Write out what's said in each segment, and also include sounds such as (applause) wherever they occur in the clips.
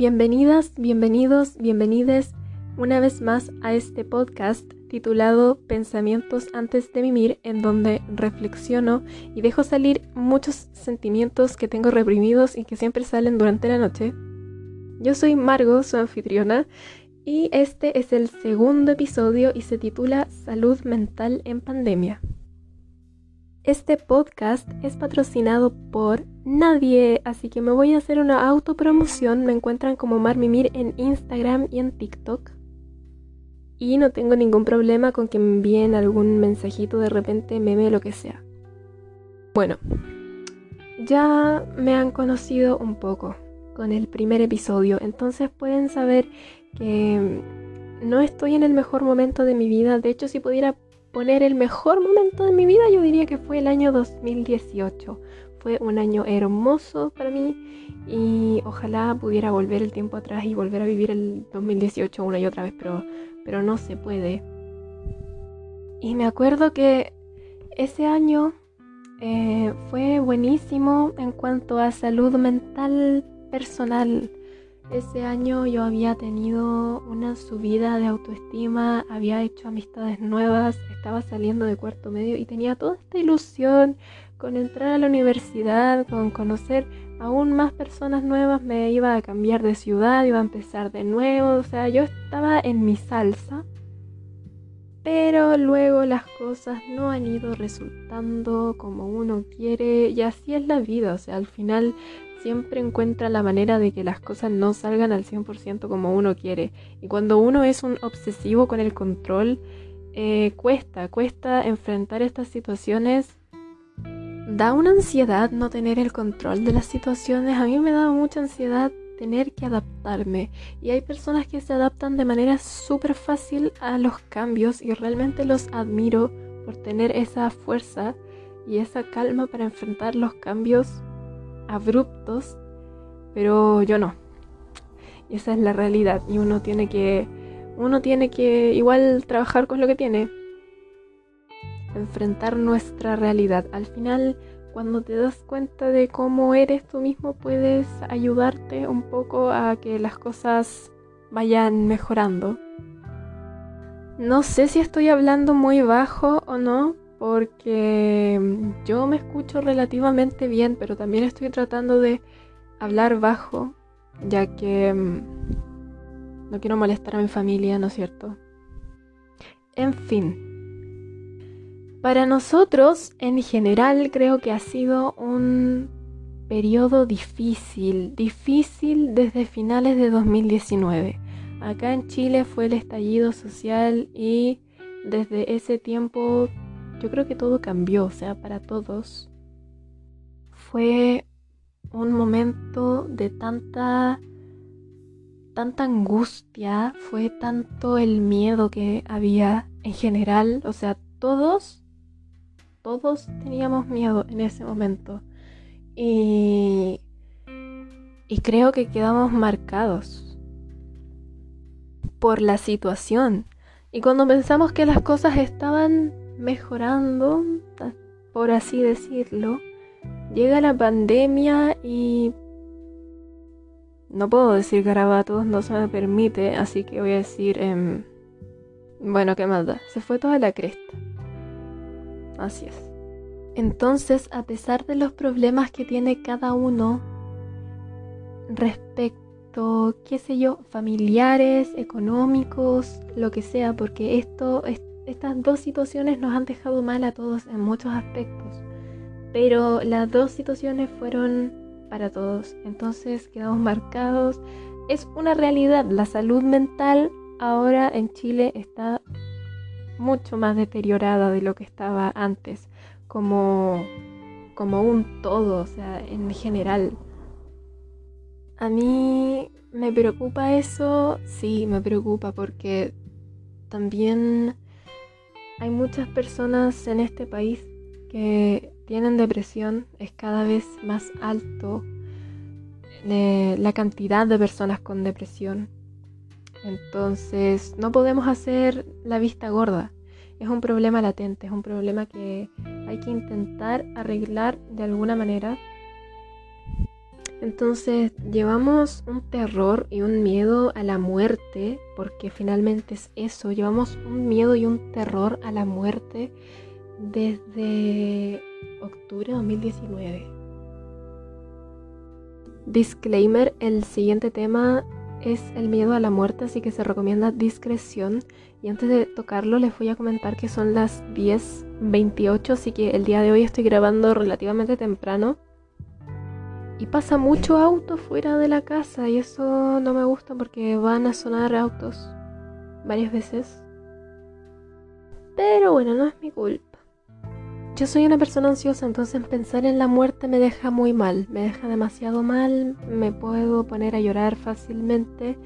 Bienvenidas, bienvenidos, bienvenides una vez más a este podcast titulado Pensamientos antes de mimir, en donde reflexiono y dejo salir muchos sentimientos que tengo reprimidos y que siempre salen durante la noche. Yo soy Margo, su anfitriona, y este es el segundo episodio y se titula Salud mental en pandemia. Este podcast es patrocinado por nadie, así que me voy a hacer una autopromoción. Me encuentran como Marmimir en Instagram y en TikTok. Y no tengo ningún problema con que me envíen algún mensajito de repente, meme, lo que sea. Bueno, ya me han conocido un poco con el primer episodio, entonces pueden saber que no estoy en el mejor momento de mi vida. De hecho, si pudiera poner el mejor momento de mi vida, yo diría que fue el año 2018. Fue un año hermoso para mí y ojalá pudiera volver el tiempo atrás y volver a vivir el 2018 una y otra vez, pero, pero no se puede. Y me acuerdo que ese año eh, fue buenísimo en cuanto a salud mental personal. Ese año yo había tenido una subida de autoestima, había hecho amistades nuevas, estaba saliendo de cuarto medio y tenía toda esta ilusión con entrar a la universidad, con conocer aún más personas nuevas, me iba a cambiar de ciudad, iba a empezar de nuevo, o sea, yo estaba en mi salsa. Pero luego las cosas no han ido resultando como uno quiere y así es la vida, o sea, al final siempre encuentra la manera de que las cosas no salgan al 100% como uno quiere. Y cuando uno es un obsesivo con el control, eh, cuesta, cuesta enfrentar estas situaciones. Da una ansiedad no tener el control de las situaciones. A mí me da mucha ansiedad tener que adaptarme. Y hay personas que se adaptan de manera súper fácil a los cambios y realmente los admiro por tener esa fuerza y esa calma para enfrentar los cambios abruptos, pero yo no. Y esa es la realidad y uno tiene que uno tiene que igual trabajar con lo que tiene. Enfrentar nuestra realidad. Al final, cuando te das cuenta de cómo eres tú mismo, puedes ayudarte un poco a que las cosas vayan mejorando. No sé si estoy hablando muy bajo o no, porque yo me escucho relativamente bien, pero también estoy tratando de hablar bajo, ya que mm, no quiero molestar a mi familia, ¿no es cierto? En fin, para nosotros en general creo que ha sido un periodo difícil, difícil desde finales de 2019. Acá en Chile fue el estallido social y desde ese tiempo yo creo que todo cambió, o sea, para todos. Fue un momento de tanta tanta angustia, fue tanto el miedo que había en general, o sea, todos todos teníamos miedo en ese momento. Y y creo que quedamos marcados por la situación. Y cuando pensamos que las cosas estaban mejorando, por así decirlo, llega la pandemia y no puedo decir garabatos, no se me permite, así que voy a decir, em, bueno, ¿qué más da? Se fue toda la cresta. Así es. Entonces, a pesar de los problemas que tiene cada uno respecto, qué sé yo, familiares, económicos, lo que sea, porque esto, es estas dos situaciones nos han dejado mal a todos en muchos aspectos, pero las dos situaciones fueron para todos, entonces quedamos marcados. Es una realidad, la salud mental ahora en Chile está mucho más deteriorada de lo que estaba antes, como, como un todo, o sea, en general. A mí me preocupa eso, sí, me preocupa porque también hay muchas personas en este país que tienen depresión, es cada vez más alto eh, la cantidad de personas con depresión. Entonces no podemos hacer la vista gorda. Es un problema latente, es un problema que hay que intentar arreglar de alguna manera. Entonces llevamos un terror y un miedo a la muerte, porque finalmente es eso, llevamos un miedo y un terror a la muerte desde octubre de 2019. Disclaimer, el siguiente tema es el miedo a la muerte, así que se recomienda discreción. Y antes de tocarlo les voy a comentar que son las 10.28, así que el día de hoy estoy grabando relativamente temprano. Y pasa mucho auto fuera de la casa y eso no me gusta porque van a sonar autos varias veces. Pero bueno, no es mi culpa. Yo soy una persona ansiosa, entonces pensar en la muerte me deja muy mal, me deja demasiado mal, me puedo poner a llorar fácilmente,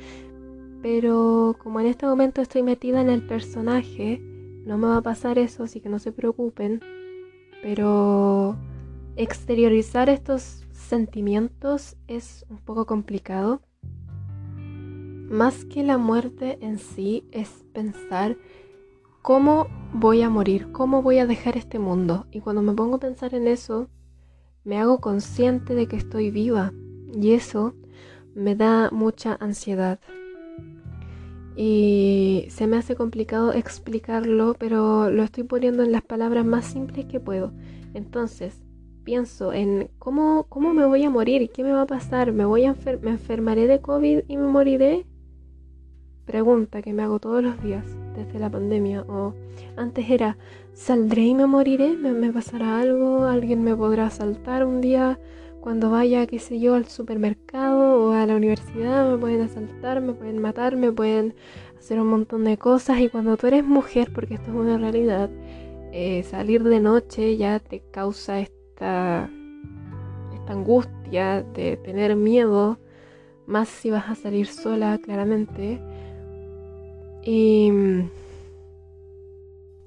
pero como en este momento estoy metida en el personaje, no me va a pasar eso, así que no se preocupen, pero exteriorizar estos sentimientos es un poco complicado. Más que la muerte en sí es pensar ¿Cómo voy a morir? ¿Cómo voy a dejar este mundo? Y cuando me pongo a pensar en eso, me hago consciente de que estoy viva. Y eso me da mucha ansiedad. Y se me hace complicado explicarlo, pero lo estoy poniendo en las palabras más simples que puedo. Entonces, pienso en cómo, cómo me voy a morir, qué me va a pasar, ¿Me, voy a ¿me enfermaré de COVID y me moriré? Pregunta que me hago todos los días desde la pandemia. O antes era, ¿saldré y me moriré? ¿Me, pasará algo? ¿Alguien me podrá asaltar un día cuando vaya, qué sé yo, al supermercado o a la universidad? ¿Me pueden asaltar? ¿Me pueden matar? ¿Me pueden hacer un montón de cosas? Y cuando tú eres mujer, porque esto es una realidad, eh, salir de noche ya te causa esta, esta angustia de tener miedo, más si vas a salir sola, claramente. Y,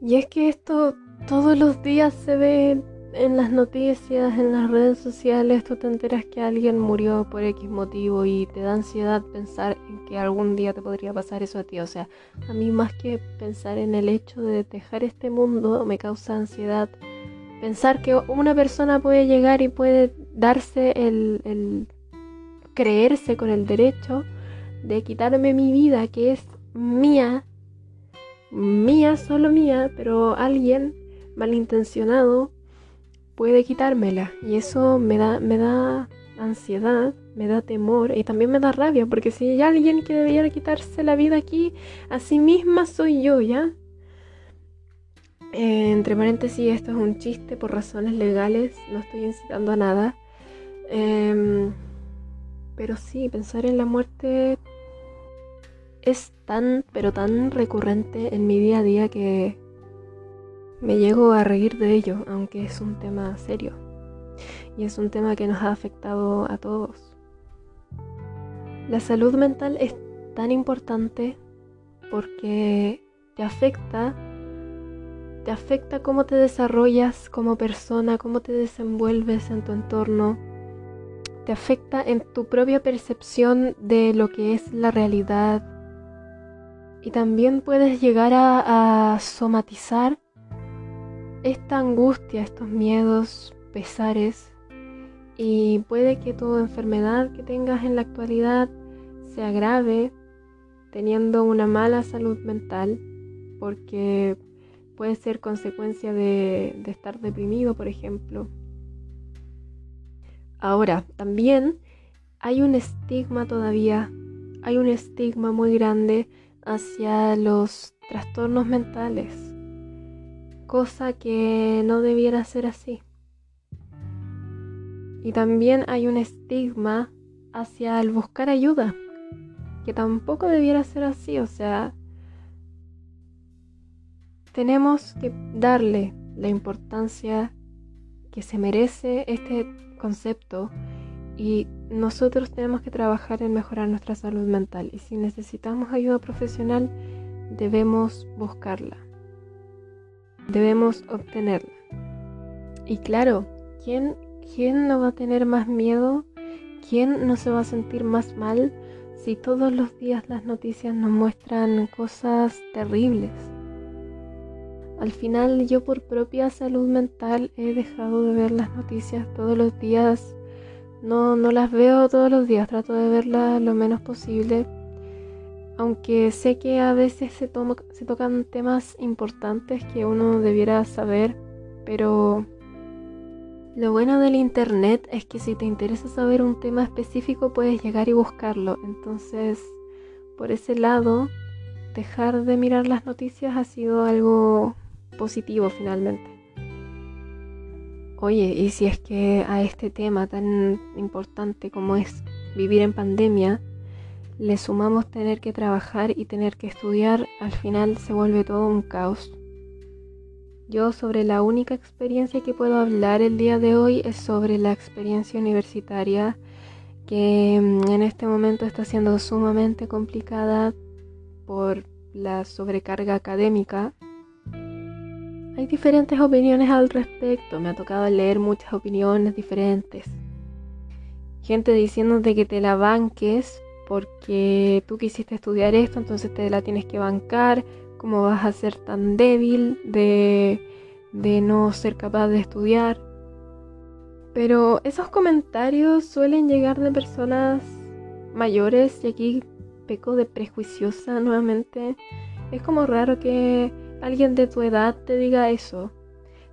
y es que esto todos los días se ve en las noticias, en las redes sociales, tú te enteras que alguien murió por X motivo y te da ansiedad pensar en que algún día te podría pasar eso a ti. O sea, a mí más que pensar en el hecho de dejar este mundo me causa ansiedad pensar que una persona puede llegar y puede darse el, el creerse con el derecho de quitarme mi vida, que es mía, mía, solo mía, pero alguien malintencionado puede quitármela. Y eso me da, me da ansiedad, me da temor y también me da rabia, porque si hay alguien que debiera quitarse la vida aquí, a sí misma soy yo, ¿ya? Eh, entre paréntesis, esto es un chiste por razones legales, no estoy incitando a nada. Em, pero sí, pensar en la muerte es tan, pero tan recurrente en mi día a día que me llego a reír de ello, aunque es un tema serio. Y es un tema que nos ha afectado a todos. La salud mental es tan importante porque te afecta, te afecta cómo te desarrollas como persona, cómo te desenvuelves en tu entorno, te afecta en tu propia percepción de lo que es la realidad, y también puedes llegar a, somatizar esta angustia, estos miedos, pesares. Y puede que tu enfermedad que tengas en la actualidad se agrave teniendo una mala salud mental, porque puede ser consecuencia de, estar deprimido, por ejemplo. Ahora, también hay un estigma todavía, hay un estigma muy grande hacia los trastornos mentales, cosa que no debiera ser así. Y también hay un estigma hacia el buscar ayuda, que tampoco debiera ser así, o sea, tenemos que darle la importancia que se merece este concepto y nosotros tenemos que trabajar en mejorar nuestra salud mental y si necesitamos ayuda profesional debemos buscarla, debemos obtenerla. Y claro, ¿quién, ¿quién no va a tener más miedo? ¿Quién no se va a sentir más mal si todos los días las noticias nos muestran cosas terribles? Al final yo por propia salud mental he dejado de ver las noticias todos los días No, no las veo todos los días, trato de verlas lo menos posible. Aunque sé que a veces se, se tocan temas importantes que uno debiera saber, pero lo bueno del internet es que si te interesa saber un tema específico puedes llegar y buscarlo. Entonces, por ese lado, dejar de mirar las noticias ha sido algo positivo finalmente. Oye, y si es que a este tema tan importante como es vivir en pandemia, le sumamos tener que trabajar y tener que estudiar, al final se vuelve todo un caos. Yo sobre la única experiencia que puedo hablar el día de hoy es sobre la experiencia universitaria que mm, en este momento está siendo sumamente complicada por la sobrecarga académica. Hay diferentes opiniones al respecto, me ha tocado leer muchas opiniones diferentes. Gente diciéndote que te la banques porque tú quisiste estudiar esto, entonces te la tienes que bancar, ¿Cómo vas a ser tan débil de, de no ser capaz de estudiar? Pero esos comentarios suelen llegar de personas mayores y aquí peco de prejuiciosa nuevamente. Es como raro que alguien de tu edad te diga eso.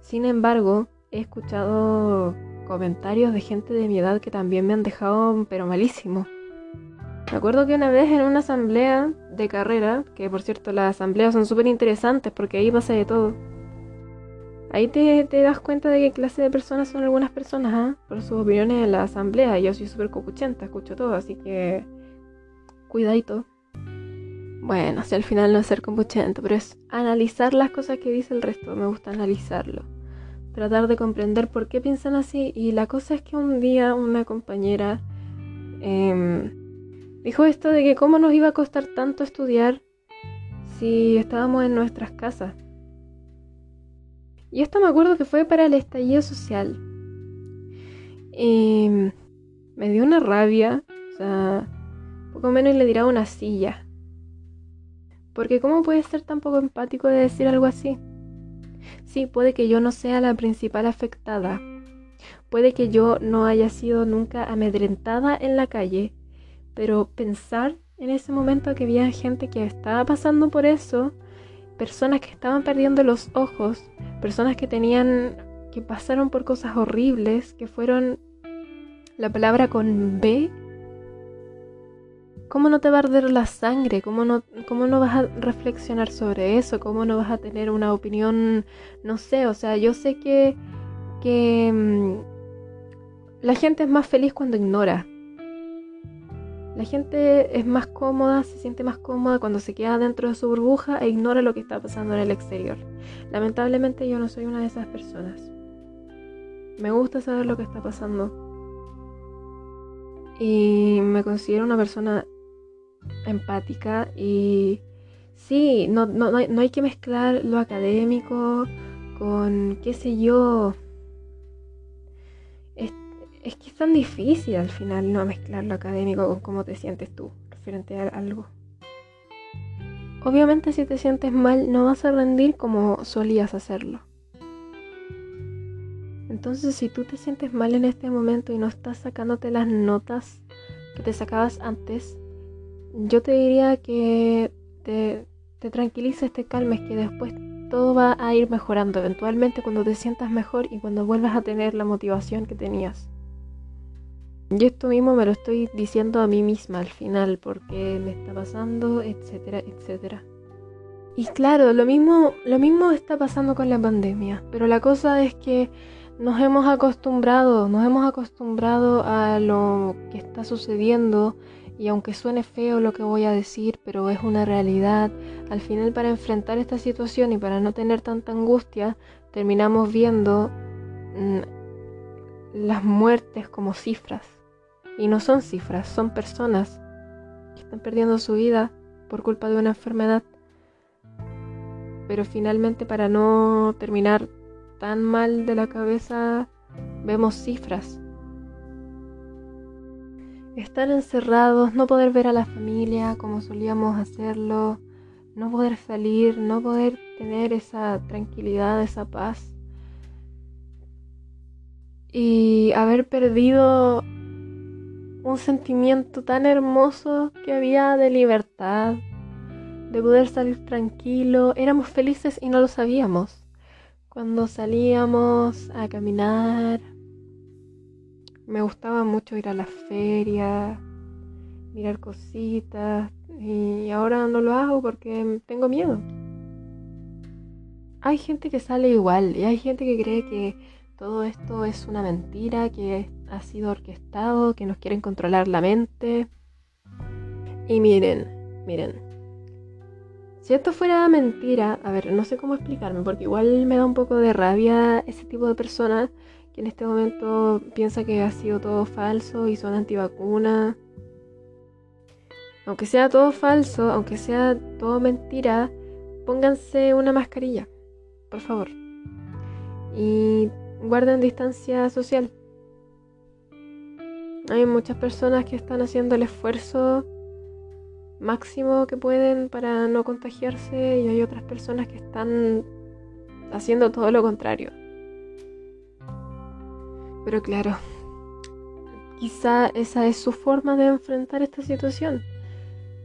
Sin embargo, he escuchado comentarios de gente de mi edad que también me han dejado pero malísimo. Me acuerdo que una vez en una asamblea de carrera, que por cierto las asambleas son súper interesantes porque ahí pasa de todo. Ahí te, das cuenta de qué clase de personas son algunas personas, ¿ah? por sus opiniones en la asamblea. Yo soy súper cocuchenta, escucho todo, así que cuidadito. Bueno, si al final no es ser copuchento, pero es analizar las cosas que dice el resto. Me gusta analizarlo. Tratar de comprender por qué piensan así. Y la cosa es que un día una compañera... Eh, Dijo esto de que cómo nos iba a costar tanto estudiar si estábamos en nuestras casas. Y esto me acuerdo que fue para el estallido social. Y me dio una rabia, o sea, poco menos le dirá una silla. Porque ¿cómo puede ser tan poco empático de decir algo así? Sí, puede que yo no sea la principal afectada. Puede que yo no haya sido nunca amedrentada en la calle pero pensar en ese momento que había gente que estaba pasando por eso, personas que estaban perdiendo los ojos, personas que tenían, que pasaron por cosas horribles, que fueron la palabra con B. ¿Cómo no te va a arder la sangre? ¿Cómo no, ¿Cómo no vas a reflexionar sobre eso? ¿Cómo no vas a tener una opinión? No sé, o sea, yo sé que, que mm, la gente es más feliz cuando ignora, la gente es más cómoda, se siente más cómoda cuando se queda dentro de su burbuja e ignora lo que está pasando en el exterior. Lamentablemente yo no soy una de esas personas. Me gusta saber lo que está pasando. Y me considero una persona empática y sí, no, no, no hay que mezclar lo académico con, qué sé yo, es que es tan difícil al final no mezclar lo académico con cómo te sientes tú referente a algo. Obviamente si te sientes mal no vas a rendir como solías hacerlo. Entonces si tú te sientes mal en este momento y no estás sacándote las notas que te sacabas antes, yo te diría que te, te tranquilices, te calmes, que después todo va a ir mejorando eventualmente cuando te sientas mejor y cuando vuelvas a tener la motivación que tenías. Y esto mismo me lo estoy diciendo a mí misma al final, porque me está pasando, etcétera, etcétera. Y claro, lo mismo, lo mismo está pasando con la pandemia, pero la cosa es que nos hemos acostumbrado, nos hemos acostumbrado a lo que está sucediendo y aunque suene feo lo que voy a decir, pero es una realidad, al final para enfrentar esta situación y para no tener tanta angustia, terminamos viendo mm, las muertes como cifras. Y no son cifras, son personas que están perdiendo su vida por culpa de una enfermedad. Pero finalmente para no terminar tan mal de la cabeza, vemos cifras. Estar encerrados, no poder ver a la familia como solíamos hacerlo, no poder salir, no poder tener esa tranquilidad, esa paz y haber perdido un sentimiento tan hermoso que había de libertad, de poder salir tranquilo. Éramos felices y no lo sabíamos. Cuando salíamos a caminar, me gustaba mucho ir a la feria, mirar cositas, y ahora no lo hago porque tengo miedo. Hay gente que sale igual y hay gente que cree que todo esto es una mentira, que ha sido orquestado, que nos quieren controlar la mente. Y miren, miren, si esto fuera mentira, a ver, no sé cómo explicarme, porque igual me da un poco de rabia ese tipo de personas que en este momento piensa que ha sido todo falso y son antivacunas. Aunque sea todo falso, aunque sea todo mentira, pónganse una mascarilla, por favor. Y guarden distancia social. Hay muchas personas que están haciendo el esfuerzo máximo que pueden para no contagiarse y hay otras personas que están haciendo todo lo contrario. Pero claro, quizá esa es su forma de enfrentar esta situación.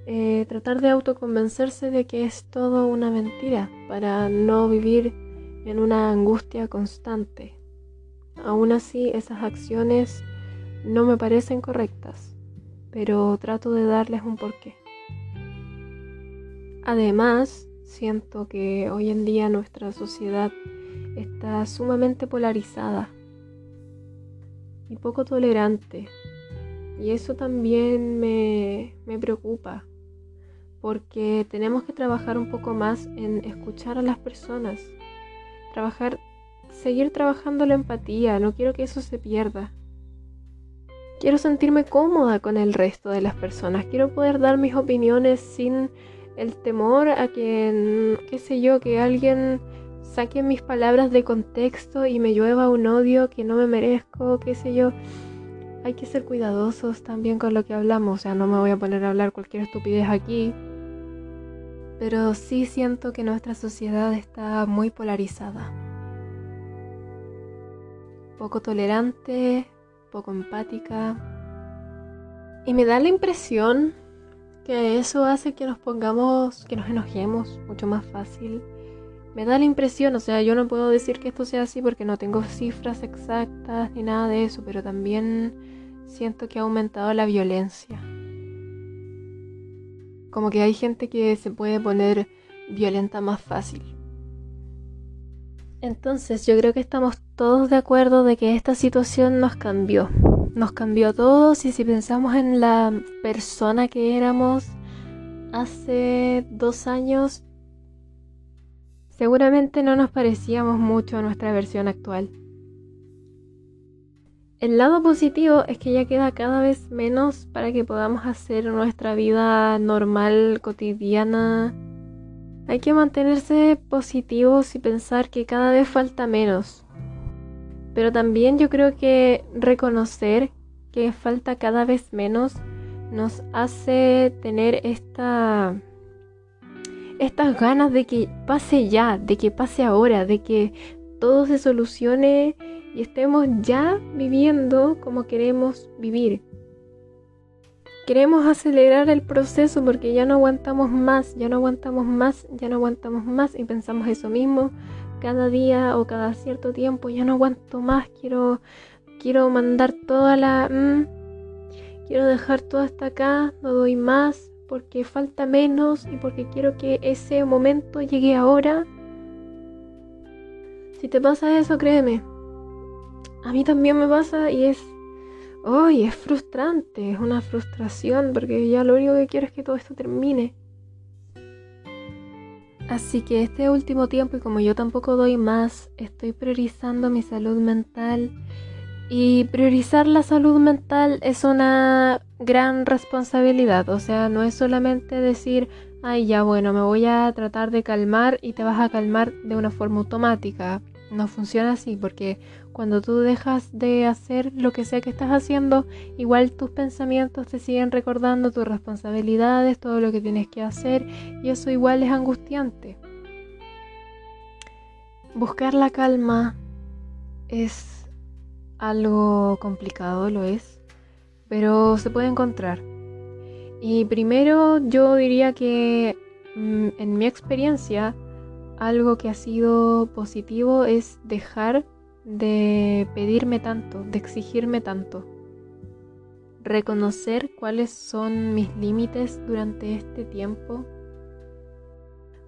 Eh, tratar de autoconvencerse de que es todo una mentira para no vivir en una angustia constante. Aún así, esas acciones no me parecen correctas, pero trato de darles un porqué. Además, siento que hoy en día nuestra sociedad está sumamente polarizada y poco tolerante. Y eso también me, preocupa, porque tenemos que trabajar un poco más en escuchar a las personas, trabajar, seguir trabajando la empatía, no quiero que eso se pierda. Quiero sentirme cómoda con el resto de las personas, quiero poder dar mis opiniones sin el temor a que, qué sé yo, que alguien saque mis palabras de contexto y me llueva un odio que no me merezco, qué sé yo. Hay que ser cuidadosos también con lo que hablamos, o sea, no me voy a poner a hablar cualquier estupidez aquí, pero sí siento que nuestra sociedad está muy polarizada. Poco tolerante, poco empática. Y me da la impresión que eso hace que nos pongamos, que nos enojemos mucho más fácil. Me da la impresión, o sea, yo no puedo decir que esto sea así porque no tengo cifras exactas ni nada de eso, pero también siento que ha aumentado la violencia. Como que hay gente que se puede poner violenta más fácil. Entonces yo creo que estamos todos de acuerdo de que esta situación nos cambió nos cambió todos y si pensamos en la persona que éramos hace dos años, seguramente no nos parecíamos mucho a nuestra versión actual. El lado positivo es que ya queda cada vez menos para que podamos hacer nuestra vida normal, cotidiana. Hay que mantenerse positivos y pensar que cada vez falta menos. Pero también yo creo que reconocer que falta cada vez menos nos hace tener esta estas ganas de que pase ya, de que pase ahora, de que todo se solucione y estemos ya viviendo como queremos vivir. Queremos acelerar el proceso porque ya no aguantamos más, ya no aguantamos más, ya no aguantamos más y pensamos eso mismo cada día o cada cierto tiempo, ya no aguanto más, quiero, quiero mandar toda la... Mm, quiero dejar todo hasta acá, no doy más porque falta menos y porque quiero que ese momento llegue ahora. Si te pasa eso, créeme. A mí también me pasa y es... ¡Ay! es frustrante, es una frustración porque ya lo único que quiero es que todo esto termine. Así que este último tiempo, y como yo tampoco doy más, estoy priorizando mi salud mental. Y priorizar la salud mental es una gran responsabilidad. O sea, no es solamente decir, ay, ya bueno, me voy a tratar de calmar y te vas a calmar de una forma automática. No funciona así porque cuando tú dejas de hacer lo que sea que estás haciendo, igual tus pensamientos te siguen recordando tus responsabilidades, todo lo que tienes que hacer y eso igual es angustiante. Buscar la calma es algo complicado, lo es. pero se puede encontrar. Y primero yo diría que mm, en mi experiencia algo que ha sido positivo es dejar de pedirme tanto, de exigirme tanto. Reconocer cuáles son mis límites durante este tiempo.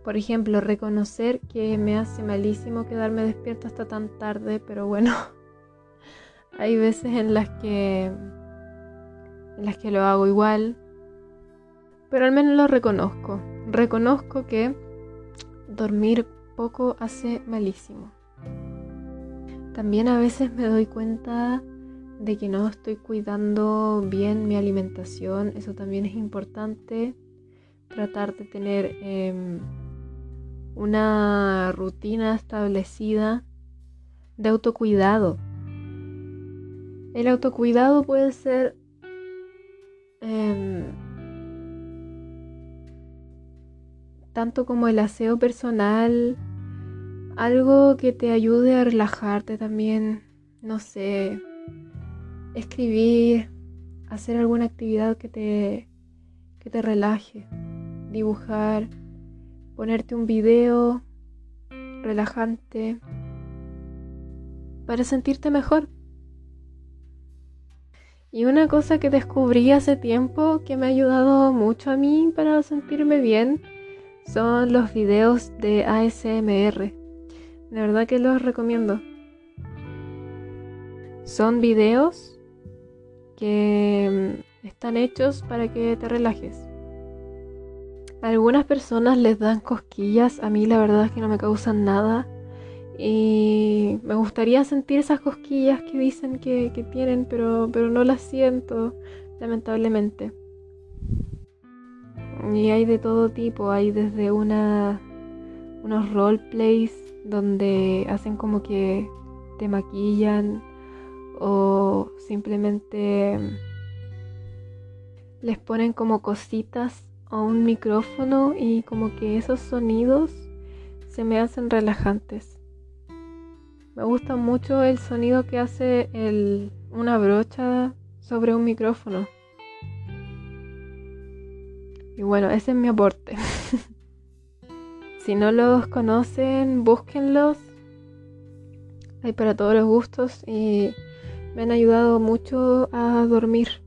Por ejemplo, reconocer que me hace malísimo quedarme despierta hasta tan tarde, pero bueno, (laughs) hay veces en las que en las que lo hago igual, pero al menos lo reconozco. Reconozco que dormir poco hace malísimo. También a veces me doy cuenta de que no estoy cuidando bien mi alimentación. Eso también es importante. Tratar de tener em, una rutina establecida de autocuidado. El autocuidado puede ser em, tanto como el aseo personal, algo que te ayude a relajarte también, no sé, escribir, hacer alguna actividad que te, que te relaje, dibujar, ponerte un video relajante para sentirte mejor. Y una cosa que descubrí hace tiempo que me ha ayudado mucho a mí para sentirme bien son los videos de ASMR. De verdad que los recomiendo. Son videos que mm, están hechos para que te relajes. A algunas personas les dan cosquillas, a mí la verdad es que no me causan nada. Y me gustaría sentir esas cosquillas que dicen que, tienen, pero, pero no las siento, lamentablemente. Y hay de todo tipo, hay desde una, unos roleplays donde hacen como que te maquillan o simplemente les ponen como cositas a un micrófono y como que esos sonidos se me hacen relajantes. Me gusta mucho el sonido que hace una brocha sobre un micrófono. Y bueno, ese es mi aporte. (laughs) si no los conocen, búsquenlos. Hay para todos los gustos y me han ayudado mucho a dormir.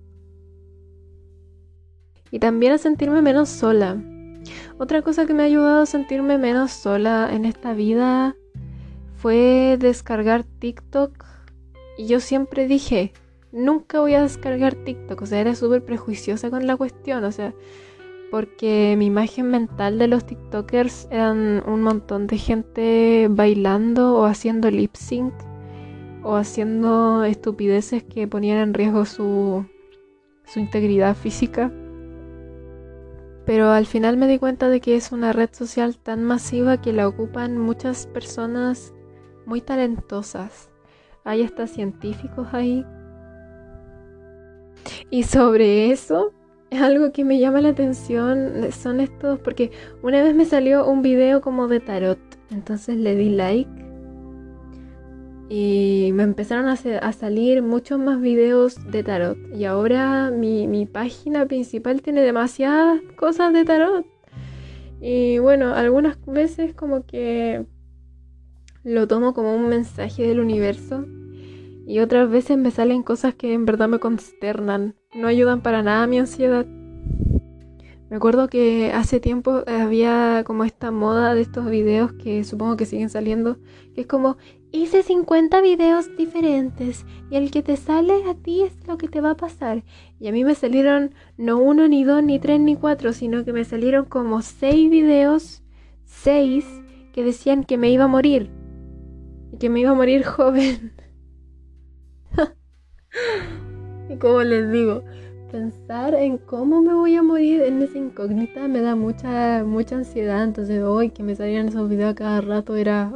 Y también a sentirme menos sola. Otra cosa que me ha ayudado a sentirme menos sola en esta vida fue descargar TikTok. Y yo siempre dije, nunca voy a descargar TikTok. O sea, era súper prejuiciosa con la cuestión. O sea, porque mi imagen mental de los TikTokers eran un montón de gente bailando o haciendo lip sync o haciendo estupideces que ponían en riesgo su, su integridad física. Pero al final me di cuenta de que es una red social tan masiva que la ocupan muchas personas muy talentosas. Hay hasta científicos ahí. Y sobre eso algo que me llama la atención son estos, porque una vez me salió un video como de tarot, entonces le di like y me empezaron a, salir muchos más videos de tarot y ahora mi, mi página principal tiene demasiadas cosas de tarot y bueno, algunas veces como que lo tomo como un mensaje del universo y otras veces me salen cosas que en verdad me consternan no ayudan para nada a mi ansiedad. Me acuerdo que hace tiempo había como esta moda de estos videos que supongo que siguen saliendo, que es como hice 50 videos diferentes y el que te sale a ti es lo que te va a pasar. Y a mí me salieron no uno, ni dos, ni tres, ni cuatro, sino que me salieron como seis videos, seis, que decían que me iba a morir. Y que me iba a morir joven. Y como les digo, pensar en cómo me voy a morir en esa incógnita me da mucha, mucha ansiedad. Entonces, hoy que me salían esos videos cada rato era.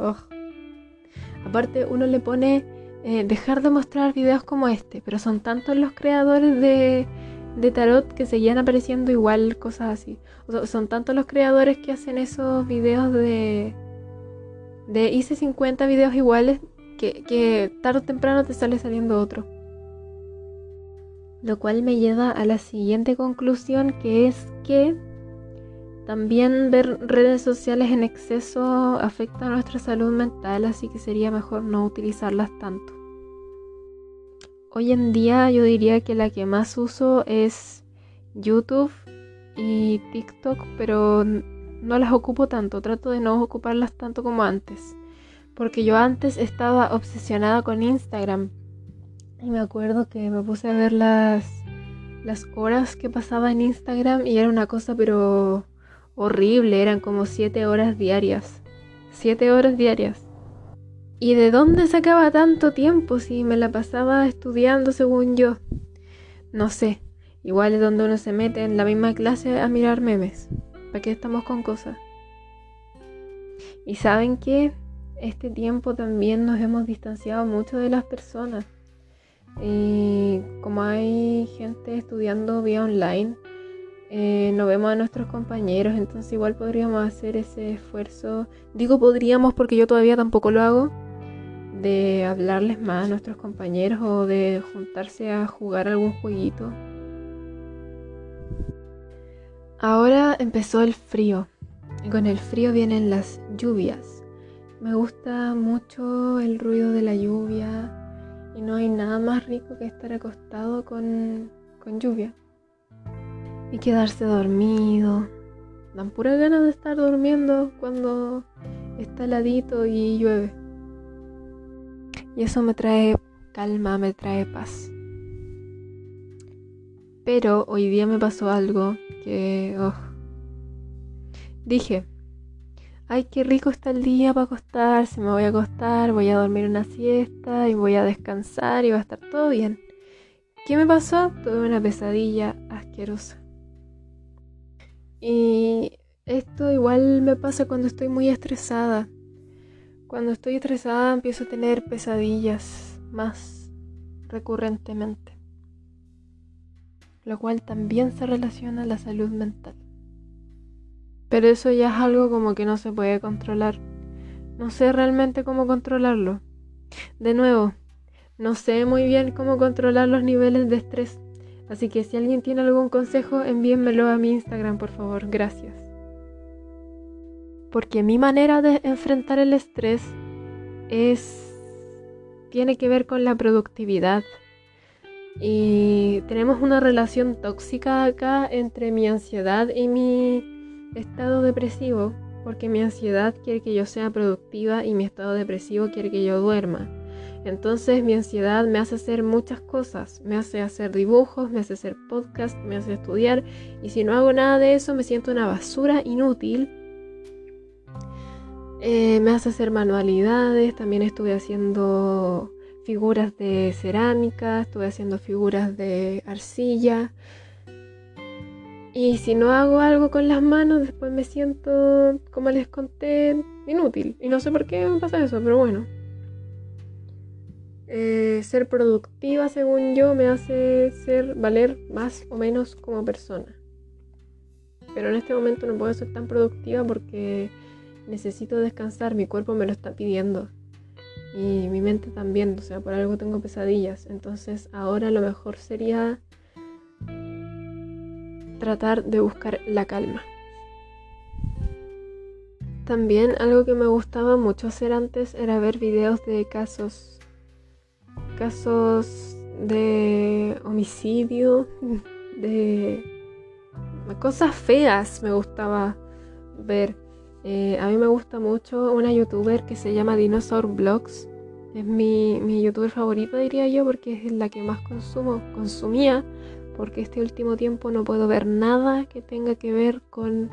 Aparte, uno le pone eh, dejar de mostrar videos como este, pero son tantos los creadores de, de tarot que seguían apareciendo igual cosas así. Son tantos los creadores que hacen esos videos de. De hice 50 videos iguales que, tarde o temprano te sale saliendo otro. Lo cual me lleva a la siguiente conclusión que es que también ver redes sociales en exceso afecta a nuestra salud mental, así que sería mejor no utilizarlas tanto. Hoy en día yo diría que la que más uso es YouTube y TikTok, pero no las ocupo tanto, trato de no ocuparlas tanto como antes. Porque yo antes estaba obsesionada con Instagram. Y me acuerdo que me puse a ver las, las horas que pasaba en Instagram y era una cosa pero horrible, eran como siete horas diarias. Siete horas diarias. ¿Y de dónde sacaba tanto tiempo si me la pasaba estudiando según yo? No sé, igual es donde uno se mete en la misma clase a mirar memes. ¿Para qué estamos con cosas? Y saben que este tiempo también nos hemos distanciado mucho de las personas. Y como hay gente estudiando vía online, eh, no vemos a nuestros compañeros, entonces igual podríamos hacer ese esfuerzo. Digo podríamos porque yo todavía tampoco lo hago, de hablarles más a nuestros compañeros o de juntarse a jugar algún jueguito. Ahora empezó el frío y con el frío vienen las lluvias. Me gusta mucho el ruido de la lluvia y no hay nada más rico que estar acostado con, con lluvia y quedarse dormido. Dan pura ganas de estar durmiendo cuando está heladito y llueve. Y eso me trae calma, me trae paz. Pero hoy día me pasó algo que... Oh, dije, ay, qué rico está el día para acostarse, me voy a acostar, voy a dormir una siesta y voy a descansar y va a estar todo bien. ¿Qué me pasó? Tuve una pesadilla asquerosa. Y esto igual me pasa cuando estoy muy estresada. Cuando estoy estresada empiezo a tener pesadillas más recurrentemente lo cual también se relaciona a la salud mental. Pero eso ya es algo como que no se puede controlar. No sé realmente cómo controlarlo. De nuevo, no sé muy bien cómo controlar los niveles de estrés. Así que si alguien tiene algún consejo, envíenmelo a mi Instagram, por favor. Gracias. Porque mi manera de enfrentar el estrés es tiene que ver con la productividad, y tenemos una relación tóxica acá entre mi ansiedad y mi estado depresivo, porque mi ansiedad quiere que yo sea productiva y mi estado depresivo quiere que yo duerma. Entonces mi ansiedad me hace hacer muchas cosas, me hace hacer dibujos, me hace hacer podcast, me hace estudiar y si no hago nada de eso me siento una basura inútil. Eh, me hace hacer manualidades, también estuve haciendo figuras de cerámica, estuve haciendo figuras de arcilla. Y si no hago algo con las manos, después me siento, como les conté, inútil. Y no sé por qué me pasa eso, pero bueno. Eh, ser productiva, según yo, me hace ser valer más o menos como persona. Pero en este momento no puedo ser tan productiva porque necesito descansar, mi cuerpo me lo está pidiendo y mi mente también, o sea, por algo tengo pesadillas. Entonces ahora lo mejor sería tratar de buscar la calma. También algo que me gustaba mucho hacer antes era ver videos de casos, casos de homicidio, de cosas feas me gustaba ver. Eh, a mí me gusta mucho una youtuber que se llama Dinosaur Vlogs. Es mi, mi youtuber favorita, diría yo, porque es la que más consumo, consumía, porque este último tiempo no puedo ver nada que tenga que ver con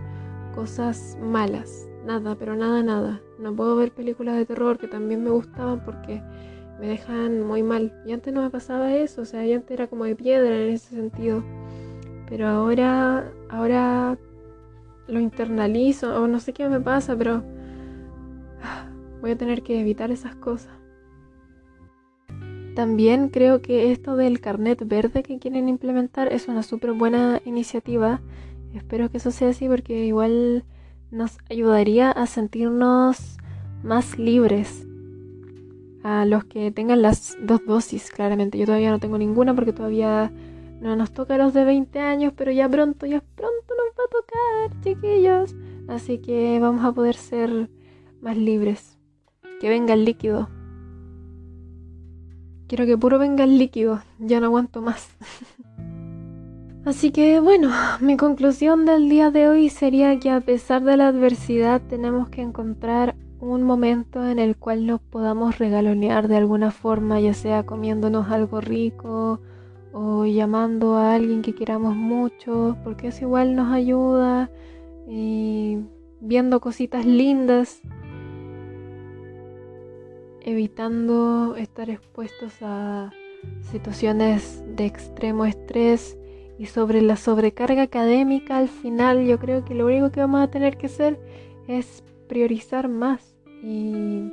cosas malas. Nada, pero nada, nada. No puedo ver películas de terror que también me gustaban porque me dejan muy mal. Y antes no me pasaba eso, o sea, antes era como de piedra en ese sentido. Pero ahora, ahora lo internalizo o no sé qué me pasa, pero voy a tener que evitar esas cosas. También creo que esto del carnet verde que quieren implementar es una súper buena iniciativa. Espero que eso sea así porque igual nos ayudaría a sentirnos más libres. A los que tengan las dos dosis, claramente. Yo todavía no tengo ninguna porque todavía no nos toca los de 20 años, pero ya pronto, ya pronto chiquillos. Así que vamos a poder ser más libres. Que venga el líquido. Quiero que puro venga el líquido, ya no aguanto más. (laughs) Así que bueno, mi conclusión del día de hoy sería que a pesar de la adversidad tenemos que encontrar un momento en el cual nos podamos regalonear de alguna forma, ya sea comiéndonos algo rico o llamando a alguien que queramos mucho, porque eso igual nos ayuda, viendo cositas lindas evitando estar expuestos a situaciones de extremo estrés y sobre la sobrecarga académica al final yo creo que lo único que vamos a tener que hacer es priorizar más y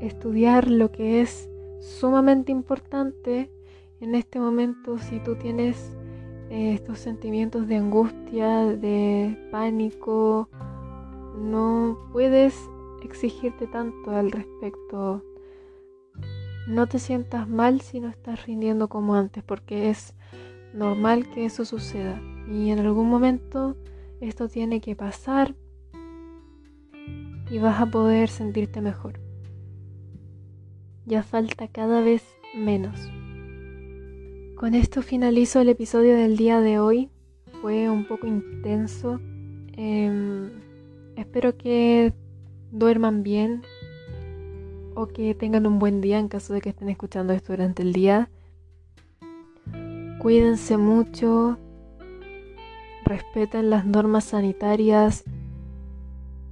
estudiar lo que es sumamente importante en este momento si tú tienes eh, estos sentimientos de angustia, de pánico, no puedes exigirte tanto al respecto. No te sientas mal si no estás rindiendo como antes, porque es normal que eso suceda. Y en algún momento esto tiene que pasar y vas a poder sentirte mejor. Ya falta cada vez menos. Con esto finalizo el episodio del día de hoy. Fue un poco intenso. Em, espero que duerman bien o que tengan un buen día en caso de que estén escuchando esto durante el día. Cuídense mucho, respeten las normas sanitarias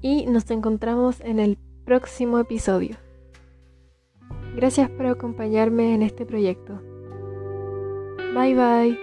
y nos encontramos en el próximo episodio. Gracias por acompañarme en este proyecto. Bye bye.